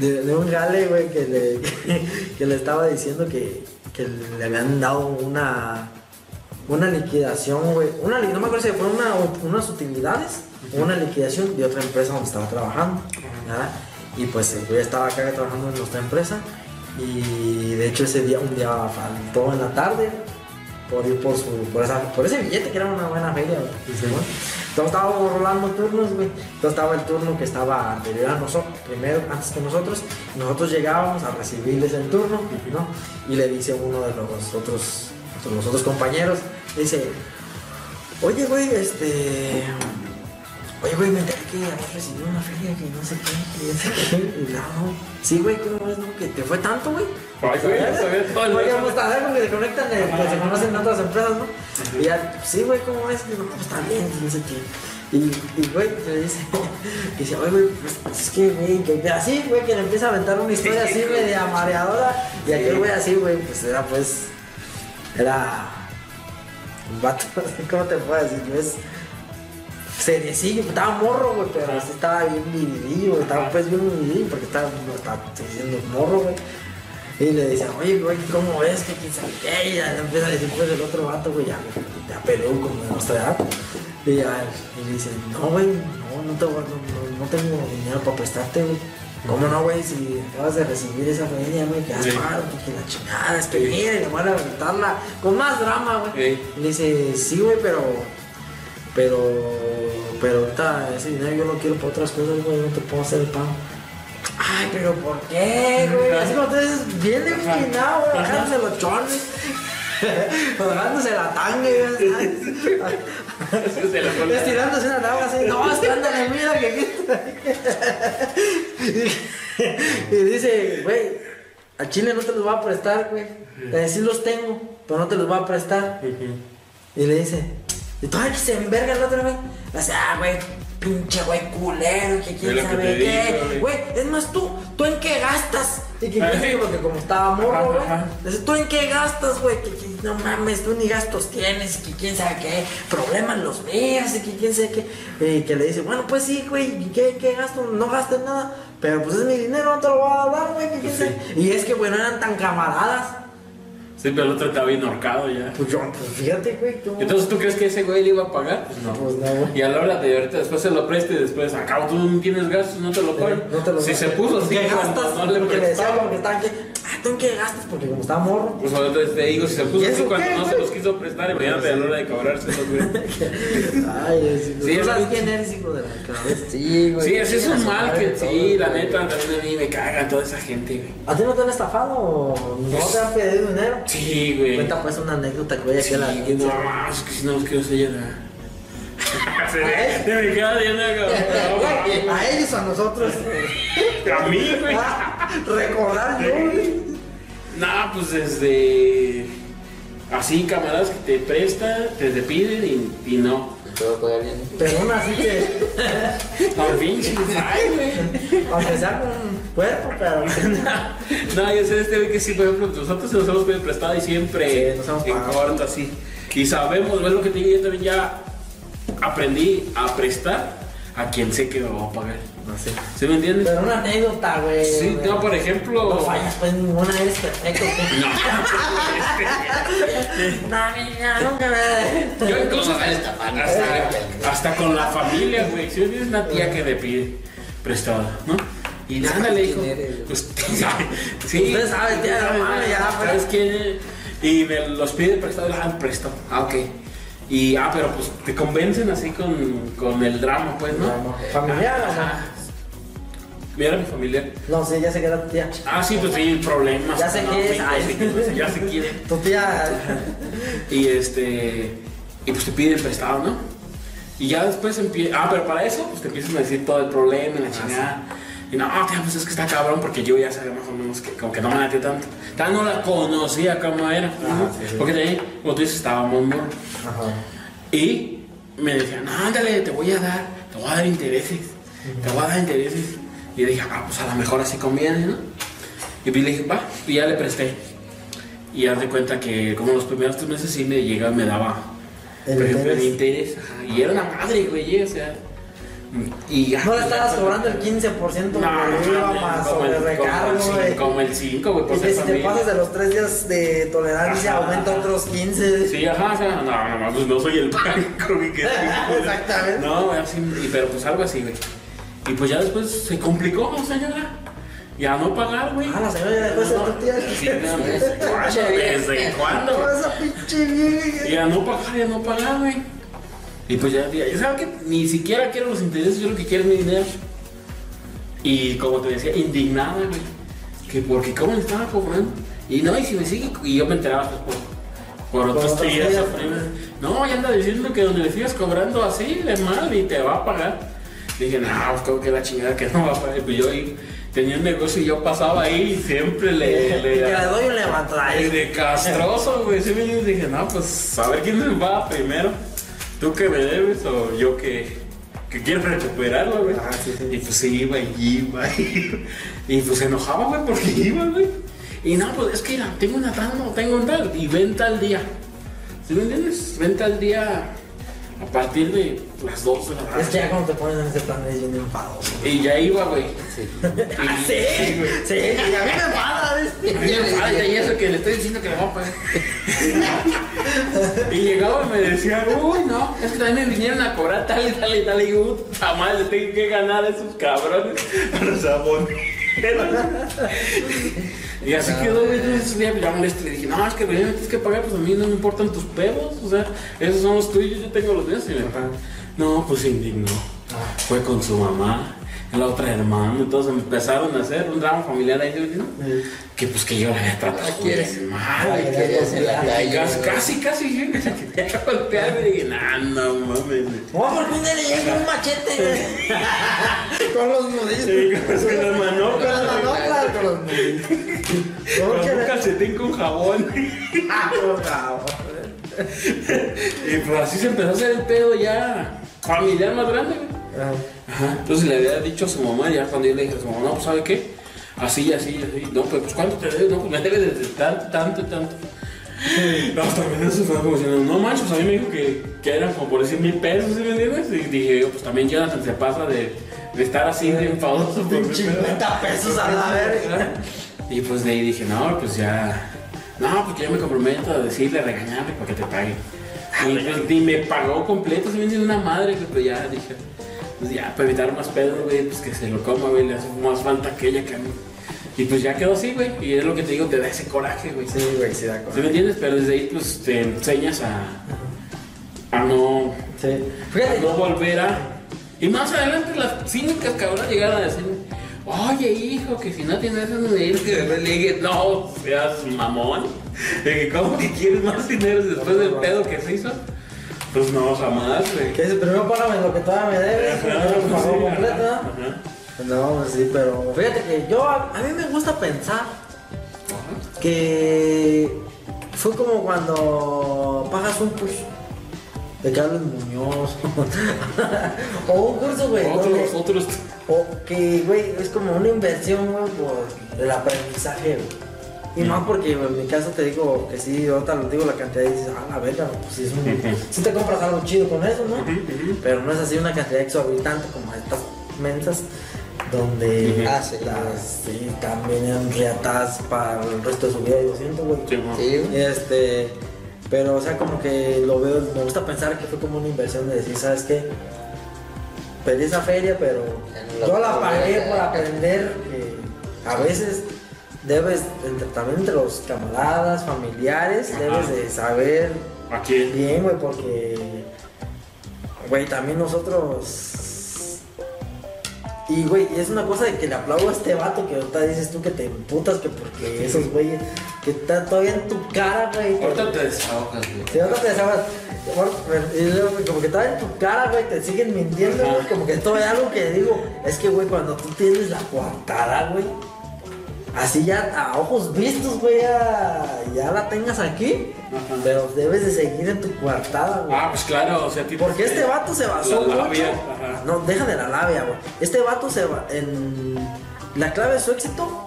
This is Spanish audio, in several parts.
de, de un gale, güey, que le, que le estaba diciendo que, que le habían dado una, una liquidación, güey. Una, no me acuerdo si fue una, unas utilidades o una liquidación de otra empresa donde estaba trabajando. ¿verdad? Y pues el güey estaba acá trabajando en nuestra empresa. Y de hecho ese día, un día faltó en la tarde por ir por, su, por, esa, por ese billete que era una buena feria. güey. Y dice, bueno, Entonces estábamos rolando turnos, güey. Entonces estaba el turno que estaba anterior a nosotros, primero, antes que nosotros. Nosotros llegábamos a recibirles el turno, ¿no? Y le dice uno de los otros, de los otros compañeros, dice, oye, güey, este... Oye, güey, me enteré que habías recibido una feria que no sé qué, que no sé no, no. Sí, güey, ¿cómo ves, no? Que te fue tanto, güey. Ay, güey, ya sabía todo el Oye, mes. pues está bien, que se conectan, eh, que se conocen en otras empresas, ¿no? Y ya, sí, güey, ¿cómo ves? Y no, pues está bien, no sé qué. Y, y güey, le dice, y dice, oye, güey, pues es que, güey, que así, güey, que le empieza a aventar una historia así, media mareadora. Y aquel güey así, güey, pues era, pues, era un vato, ¿cómo te puedo decir? Es seriecillo, estaba morro, güey, pero así estaba bien vividillo, estaba pues bien vividillo porque estaba, estaba diciendo morro, güey. Y le dice, oye, güey, ¿cómo ves? Que quién sabe qué? Y ya le empieza a decir, pues, el otro vato, güey, ya, ya como de nuestra edad. Y ya, y le dice, no, güey, no, no, te, no, no, no tengo dinero para prestarte, güey. ¿Cómo no, güey? Si acabas de recibir esa feria, güey, que has Sí. paro, que la chingada, es que mira, y le van a aventarla con más drama, güey. Sí. Y le dice, sí, güey, pero. Pero. Pero ahorita ese dinero yo lo quiero para otras cosas, güey, no te puedo hacer el pago. Ay, pero ¿por qué, güey? Así como tú dices, bien empinado, güey, bajándose los chones. bajándose la tanga, güey. Estirándose una tabla así. No, es que ándale, mira que aquí. y dice, güey, a Chile no te los voy a prestar, güey. Eh, Sí los tengo, pero no te los voy a prestar. Y le dice, y todavía que se enverga el otro, güey. Le dice, ah, güey, pinche güey culero, que quién que sabe qué. güey. Es más tú, ¿tú en qué gastas? Y que Ah, sí. porque como estaba morro, güey. ¿tú en qué gastas, güey? Que, que no mames, tú ni gastos tienes, que quién sabe qué, problemas los míos, y que quién sabe qué. Y que le dice, bueno, pues sí, güey, ¿y ¿qué, qué gasto? No gastes nada, pero pues es mi dinero, no te lo voy a dar, güey, que quién Sí. sabe. Y es que, güey, no eran tan camaradas. Sí, pero el otro estaba bien ahorcado ya. Pues yo, pues fíjate, güey, tú. Entonces, ¿tú crees que ese güey le iba a pagar? Pues no. Pues no, güey. Y a la hora de ahorita después se lo preste y después, acabo, tú no tienes gastos, no te lo pagan. No te lo Si se puso así, ¿Qué cuando gastas? no le porque le decía estaban que, ah, ¿tú en qué gastas? Porque como estaba morro. Pues ahorita te digo, si se ¿Y puso así cuando no se los quiso prestar, imagínate a la hora de cobrárselos, güey. Ay, es, Sí, ¿tú es sabes quién eres, hijo de la cabeza? Sí, güey. Sí, ese es un mal que, sí, la neta, también a mí me cagan toda esa gente, güey. ¿A ti no te han estafado no te han pedido dinero? Sí, güey. Cuenta pues una anécdota que voy a que la no, es que si no los quiero sellar. Se me- queda. Güey, A ellos, a nosotros. A mí, güey. Recordar güey. Nah, pues desde así camaradas que te prestan, te, te piden y, y no. Todo todavía bien. Pero aún así que, No, pinche, ay, güey. aunque sea con cuerpo, pero. No, yo sé este güey que sí, por ejemplo, nosotros nos hemos pedido prestado y siempre Sí, nos hemos en corto así. Y sabemos, ves lo que te digo, yo también ya aprendí a prestar a quien sé que me va a pagar. No sé. ¿Sí me entiendes? Pero una anécdota, güey. Sí, güey. no, por ejemplo. No fallas, pues ninguna eres perfecto. güey. No, No, niña, nunca me. Yo incluso hasta, hasta, con la familia, güey. Si tienes una tía que le pide prestado, ¿no? Y quién eres, güey? Usted sabe. Sí. Usted sabe, tía, no mames, ya, pero- ¿Sabes quién? Y me los pide prestado, ah, presto. Ah, ok. Y, ah, pero pues te convencen así con, con el drama, pues, ¿no? ¿Familiar o no? Ajá. Mira mi familiar. No sé, ya se queda tu tía. Ah, sí, pues sí, problemas. Ya sé No, quién es. Ya sé quién es, sé. Tu tía. Y este. Y pues te piden prestado, ¿no? Y ya después empieza. Ah, pero para eso, pues te empiezan a decir todo el problema y la chingada. Y no, tía, pues es que está cabrón porque yo ya sabía más o menos que como que no me latió tanto. Tal no la conocía como era. sí, sí. Porque también, como tú dices, estábamos muy. Ajá. Y me decían, no, ándale, te voy a dar, te voy a dar intereses, te voy a dar intereses. Y yo dije, ah, pues a lo mejor así conviene, ¿no? Y pues le dije, va, y ya le presté. Y haz de cuenta que como los primeros tres meses sí me llegaba, me daba, El por ejemplo, el interés. interés. ajá, y era una madre, güey, o sea. Y ya. No le estabas cobrando el 15% No, de IVA más no, como el 5, güey, Y que si te pasas de los tres días de tolerancia, Ajá. aumenta otros 15. Sí, ajá, o sea, no, no, pues no soy el banco, güey, que Exactamente. No, güey, así, pero pues algo así, güey. Y pues ya después se complicó, señora. Ya no pagar, güey. Ah, la señora ya dejó de ser No, tía. Sí, no, ¿desde cuándo? ¿Desde cuándo? Esa pinche vieja. Ya no pagar, ya no pagar, güey. Y pues ya, ya, sabes que ni siquiera quiero los intereses, yo lo que quiero es mi dinero. Y como te decía, indignada, güey. Que porque cómo le estaba cobrando. Y no, y si me sigue, y yo me enteraba pues, por, por otros primos. No, ya anda diciendo que donde le sigas cobrando así de mal y te va a pagar. Dije, no, pues como que la chingada que no va a pagar. Y pues yo ahí tenía un negocio y yo pasaba ahí y siempre le. Y le le doy un ahí. de castroso, güey. Sí, me dije, no, pues a ver quién me va primero. ¿Tú que me debes o yo que, que quiero recuperarlo, güey? Ah, sí, sí. Y pues sí, iba y iba y, y pues se enojaba, güey, porque iba, güey. Y no, pues es que mira, tengo una tal, no, tengo un tal, y venta al día. ¿Sí me entiendes? Venta al día a partir de las 2 de la tarde. Es que ya cuando te pones en ese plan es bien enfadoso. Y ya iba, güey. Ah, sí, sí, y a mí me enfada, ¿ves? A mí me y que le estoy diciendo que le voy a pagar. y llegaba y me decía, uy, no, es que también me vinieron a cobrar tal y tal y tal. Y digo, puta madre, tengo que ganar a esos cabrones. A los aboneros. Y así quedó, güey. Entonces ya ya molesto. Le dije, no, es que me tienes que pagar, pues a mí no me importan tus pedos. O sea, esos son los tuyos, yo tengo los míos. Y me Ajá. No, pues indignó. Fue con su mamá, la otra hermana. Entonces empezaron a hacer un drama familiar ahí, ¿no? Que pues que yo la había tratado quieres? mal. Querías en la calle. Casi, casi, casi, sí, que se quería golpear. Y dije, nah, no mames. güey". Oh, ¿por qué un día le llega un machete? con los nudillos. Sí, que las Con manoplas. las manoplas, con los nudillos. ¿Cómo Con un calcetín con jabón. Por favor. Y pues así se empezó a hacer el pedo ya familiar más grande, güey. Ajá. Entonces le había dicho a su mamá, ya cuando yo le dije a su mamá, no, pues ¿sabe qué? Así, así, así. No, pues, pues ¿cuánto te debes? No, pues me debes desde tanto, tanto, tanto. No, también eso fue como diciendo, no manches, pues a mí me dijo que, que eran como por decir mil pesos, ¿sí me entiendes? Y dije, yo, pues también Jonathan se pasa de, de estar así de enfadoso por mi pedo. 50 pesos a la verga. Y pues de ahí dije, no, pues ya. No, pues yo me comprometo a decirle, a regañarle para que te pague. Y, pues, y me pagó completo, se me dio una madre, güey, pero ya dije, pues ya, para evitar más pedos, güey, pues que se lo coma, güey, le hace más falta que ella que a mí. Y pues ya quedó así, güey, y es lo que te digo, te da ese coraje, güey. Sí, güey, sí, de ¿Sí acuerdo. me entiendes? Pero desde ahí, pues te enseñas a, a no, Sí. a no volver a. Y más adelante las cínicas cabronas llegaron a decirme, oye hijo, que si no tienes me digas que le dije, no, seas mamón. De que cómo que quieres más dinero después del pedo que se hizo. Pues no, jamás, güey. que dice, primero págame lo que todavía me debes, primero me pagó sí, completo, ajá, No, pues sí, pero fíjate que yo, a, a mí me gusta pensar que fue como cuando pagas un push de Carlos Muñoz o un curso, güey. Otros, donde- otros. O que, güey, es como una inversión, güey, por el aprendizaje, güey. Y más porque en mi caso te digo que sí, ahorita lo digo la cantidad y dices, ah, la verga, pues sí, es un, sí te compras algo chido con eso, ¿no? Pero no es así una cantidad exorbitante como estas mensas, donde sí, las, sí, también eran riatas para el resto de su vida, yo siento, güey. Sí. Sí. Este, pero o sea, como que lo veo, me gusta pensar que fue como una inversión de decir, ¿sabes qué? Pedí esa feria, pero yo la puedo pagué por aprender que a veces debes, entre, también entre los camaradas, familiares, Ajá. debes de saber ¿A quién? bien, güey, porque, güey, también nosotros... Y, güey, es una cosa de que le aplaudo a este vato que ahorita dices tú que te emputas que porque esos güeyes que están todavía en tu cara, güey. Ahorita te desahogas, güey. si ahorita te desahogas, como que está en tu cara, güey, te siguen mintiendo, güey, como que es algo que digo, es que, güey, cuando tú tienes la coartada, güey, así ya a ojos vistos, güey, ya, ya la tengas aquí, Ajá. pero debes de seguir en tu coartada, güey. Ah, pues claro, o sea, tipo. Porque este vato se basó La mucho. ajá. No, deja de la labia, güey. Este vato se ba- en la clave de su éxito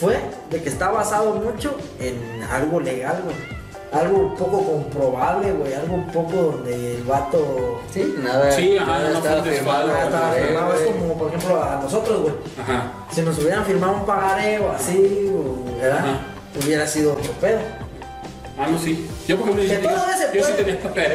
fue de que está basado mucho en algo legal, güey. Algo poco comprobable, güey, algo poco donde el vato Sí, nada. Sí, ajá, nada no estaba fue firmado. Ah, estaba firmado, es como por ejemplo a nosotros, güey. Ajá. Si nos hubieran firmado un pagaré o así, o, ¿verdad? Ajá. Hubiera sido otro pedo. Ah, no, sí. Yo, por ejemplo, yo, tenía- yo sí tenía papel.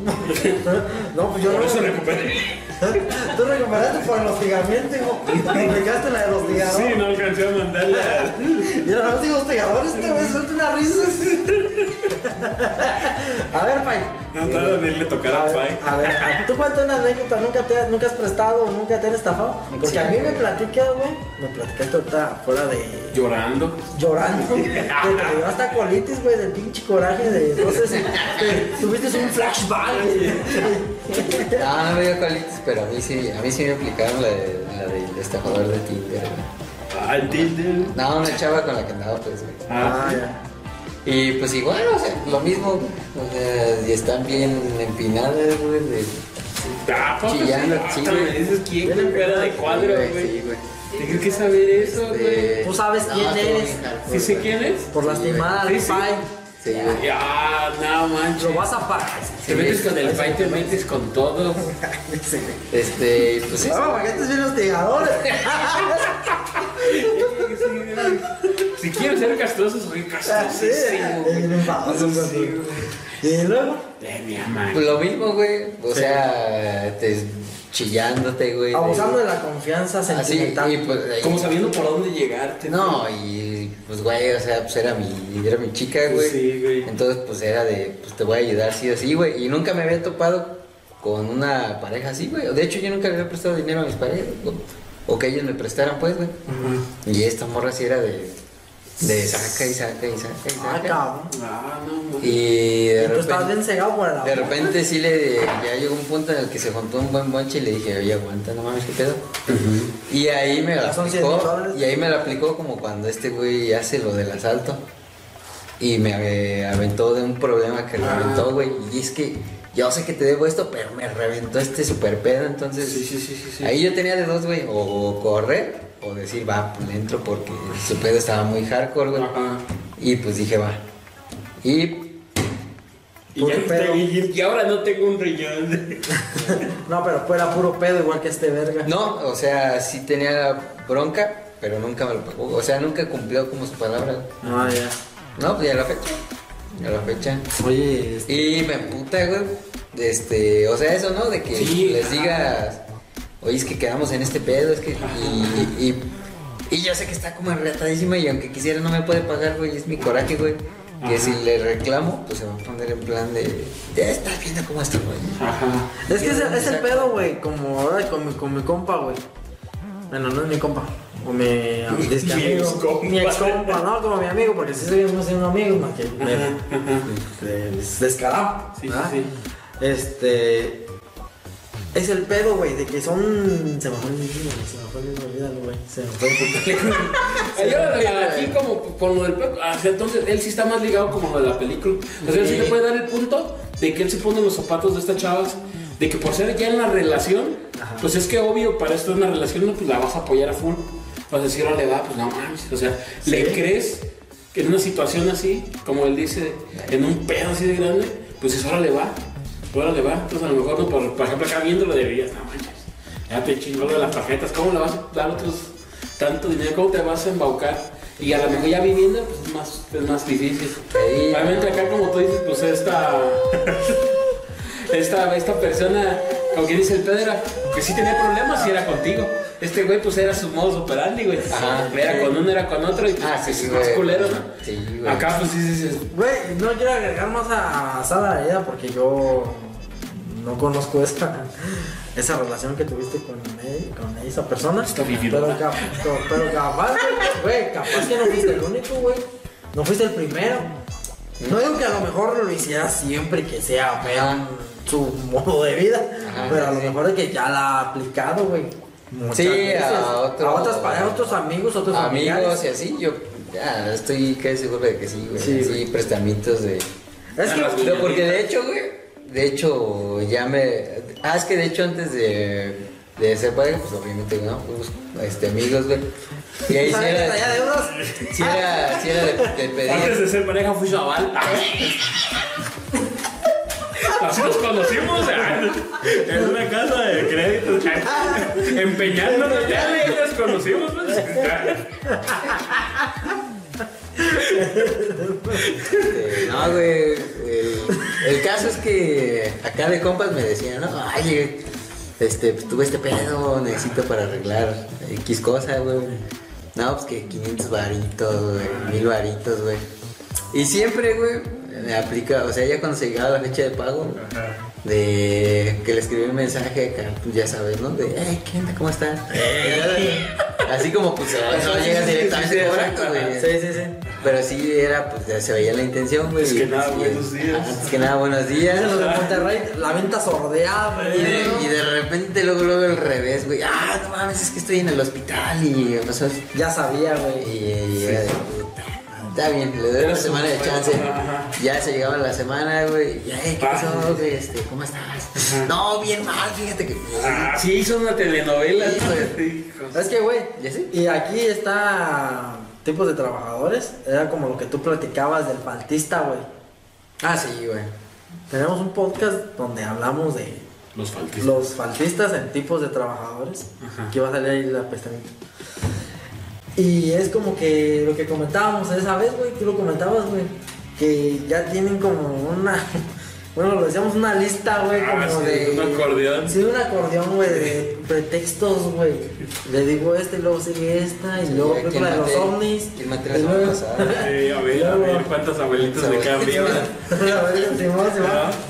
¿eh? No, pues yo Por no. eso recuperé. Tú recuperaste por el hostigamiento, hijo. Aplicaste la del hostigador. Sí, no alcancé a mandarle a... Mira, no digo hostigador, este güey suelta una risa. A ver, Pai. No, todavía de irle tocar A pai. a ver, a- tú cuenta una anécdota, nunca te nunca has prestado o nunca te han estafado. Porque Sí, a mí me platicas, güey, me platicaste ahorita fuera de Llorando. llorando, te dio hasta colitis, güey, del pinche coraje de, no sé si te- tuviste un flashback. güey. No, no me dio colitis, pero a mí sí, a mí sí me aplicaron la, de, la del estafador de Tinder, güey. Ah, el Tinder. No, una chava con la que andaba, pues, güey. Ah, ya. Y pues igual, o sea, lo mismo, o sea, y están bien empinadas, güey, de... Ah, Chillando, Ah, sí, güey. me dices quién con cara de cuadro, güey. Sí, güey. Tienes que saber eso, güey. Este, Tú sabes quién eres. ¿Sí sé güey. quién es? Por lastimada Sí, sí. Pai, Sí, güey. Ya, no manches. lo vas a pagar. Te metes con el pai, te metes con todo. Este, pues. No, porque bien hostigador. Si quieres ser castroso, soy castrosísimo. Güey. Sí, güey. Y luego, De mi amante. Pues lo mismo, güey. O sea, te, chillándote, güey. abusando de la confianza Así, sentimental. y pues ahí- Como sabiendo por dónde llegarte. No, y pues, güey, o sea, pues era mi, era mi chica, güey. Sí, güey. Entonces, pues era de, pues te voy a ayudar, sí o sí, güey. Y nunca me había topado con una pareja así, güey. De hecho, yo nunca le había prestado dinero a mis parejas, o, o que ellos me prestaran, pues, güey. Y esta morra sí era de, de saca y saca y saca y Ah, saca. cabrón. Ah, no manches. y de Y tú estabas repente, bien cegado por el amor. de repente sí le, ya llegó un punto en el que se juntó un buen bonche y le dije, oye, aguanta, no mames, qué pedo. Y ahí me la Son 100 aplicó, y ahí me la aplicó como cuando este güey hace lo del asalto. Y me ave- aventó de un problema que Ah. reventó, güey. Y es que yo sé que te debo esto, pero me reventó este super pedo, entonces... Sí, sí, sí, sí, sí. Ahí yo tenía de dos, güey, o correr o decir, va, pues entro porque su pedo estaba muy hardcore, güey. Ajá. Y pues dije, va. Y Y, Puro ya pedo. y, y ahora no tengo un riñón. No, pero fuera puro pedo, igual que este verga. no, o sea, sí tenía bronca, pero nunca me lo pagó. O sea, nunca cumplió como su palabra. güey. Ah, ya. No, pues ya la fecha. Ya la fecha. Oye, este, Y me puta, güey. Este, o sea, eso, ¿no? De que Sí, les digas, oye, es que quedamos en este pedo, es que. Y, y, y yo sé que está como enretadísima y aunque quisiera no me puede pagar, güey, es mi coraje, güey. Que Ajá. si le reclamo, pues se va a poner en plan de. Ya estás viendo cómo está, güey. Ajá. es que es, el- es el pedo, güey, como ahora con mi, con mi compa, güey. Bueno, no es mi compa. O mi, que Mi amigo. excompa. Mi ex compa, no, como mi amigo, porque si seguimos siendo amigos, más que es descarado. Sí, sí. Este. Es el pedo, güey, de que son. Se me fue el mismo, se me fue el mismo, olvídalo, güey. Se me fue el Ayúdale aquí como con lo del pedo. Ah, entonces él sí está más ligado como lo de la película. O sea, él sí le puede dar el punto de que él se pone en los zapatos de estas chavas. De que por ser ya en la relación, Ajá. pues es que obvio, para esto es una relación, no, pues la vas a apoyar a full. Vas a decir, le va, pues no mames. O sea, le crees que en una situación así, como él dice, en un pedo así de grande, pues eso ahora le va. Ahora le va. Entonces a lo mejor, no, por, por ejemplo, acá viéndolo deberías, no manches. Ya te chingó de las tarjetas, ¿cómo le vas a dar otros tanto dinero? ¿Cómo te vas a embaucar? Y a lo mejor ya viviendo, pues es más, es más difícil. Realmente acá, como tú dices, pues esta. esta, esta persona, como quien dice el Pedro, era que sí tenía problemas y era contigo. Este güey, pues era su modo operandi, güey. Ajá. Era con uno, era con otro y pues, Ah, sí, sí, es más güey. culero, ¿no? Sí, güey. Acá, pues sí, sí, sí. Güey, no quiero agregar más a Sara la herida porque yo no conozco esa, esa relación que tuviste con, él- con esa persona. Está pero, vividora. cap- pero capaz, güey, capaz que no fuiste el único, güey. No fuiste el primero. No digo que a lo mejor lo hiciera siempre que sea vean su modo de vida, Ajá, pero a lo sí. mejor de que ya la ha aplicado, güey. Muchas Sí, a otro- a otras parejas, a otros amigos, otros Amigos y así, yo ya estoy casi seguro de que sí, güey. Sí, Sí, prestamientos de. Es que No, porque de hecho, güey, de hecho ya me... Ah, es que de hecho antes de, de ser pareja, pues obviamente, ¿no? Fuimos este, amigos, güey. Y ahí sí ¿Sabes era, de euros? sí era, sí era de, de pedir. Antes de ser pareja fui su aval. Así nos conocimos en una casa de crédito. Empeñándonos, ya le- nos conocimos. pues. Este, no, güey. El, el caso es que acá de compas me decían, no, ay, este, pues tuve este pedo, necesito para arreglar X cosa, güey. No, pues que 500 varitos, güey, 1000 varitos, güey. Y siempre, güey, me aplica, o sea, ya cuando se llegaba la fecha de pago, de que le escribí un mensaje acá, pues ya sabes, ¿no? De, hey, ¿qué onda? ¿Cómo estás? Así como, pues, no llegas directamente güey. Sí, sí, sí. Pero sí era, pues ya se veía la intención, güey. Antes que y, nada, y- buenos días. Antes que nada, buenos días. Los de Monterrey, la venta sordeada, Y güey. de, y de repente luego, luego al revés, güey. Ah, no mames, es que estoy en el hospital y. Ya sabía, Y, güey. y era de puta. Está bien, le doy una semana de chance. Ya se llegaba la semana, güey. Ya, "Ey, ¿qué Ah. pasó, güey? Este, ¿Cómo estás? No, bien mal, fíjate que. Ah, sí, hizo una telenovela. Sí. Es que, güey, y aquí está tipos de trabajadores. Era como lo que tú platicabas del faltista, güey. Ah, sí, güey. Tenemos un podcast donde hablamos de Los faltistas. los faltistas en tipos de trabajadores. Ajá. Aquí va a salir ahí la pestañita. Y es como que lo que comentábamos esa vez, güey, tú lo comentabas, güey, que ya tienen como una, bueno, lo decíamos una lista, güey, Ah, como sí, de... un acordeón. Sí, un acordeón, güey, de pretextos, güey. Le digo esta y luego sigue esta y Sí, luego ¿quién película de los ovnis. quién mate y la semana pasada? Sí, a ver, a ver, cuántos abuelitos de acá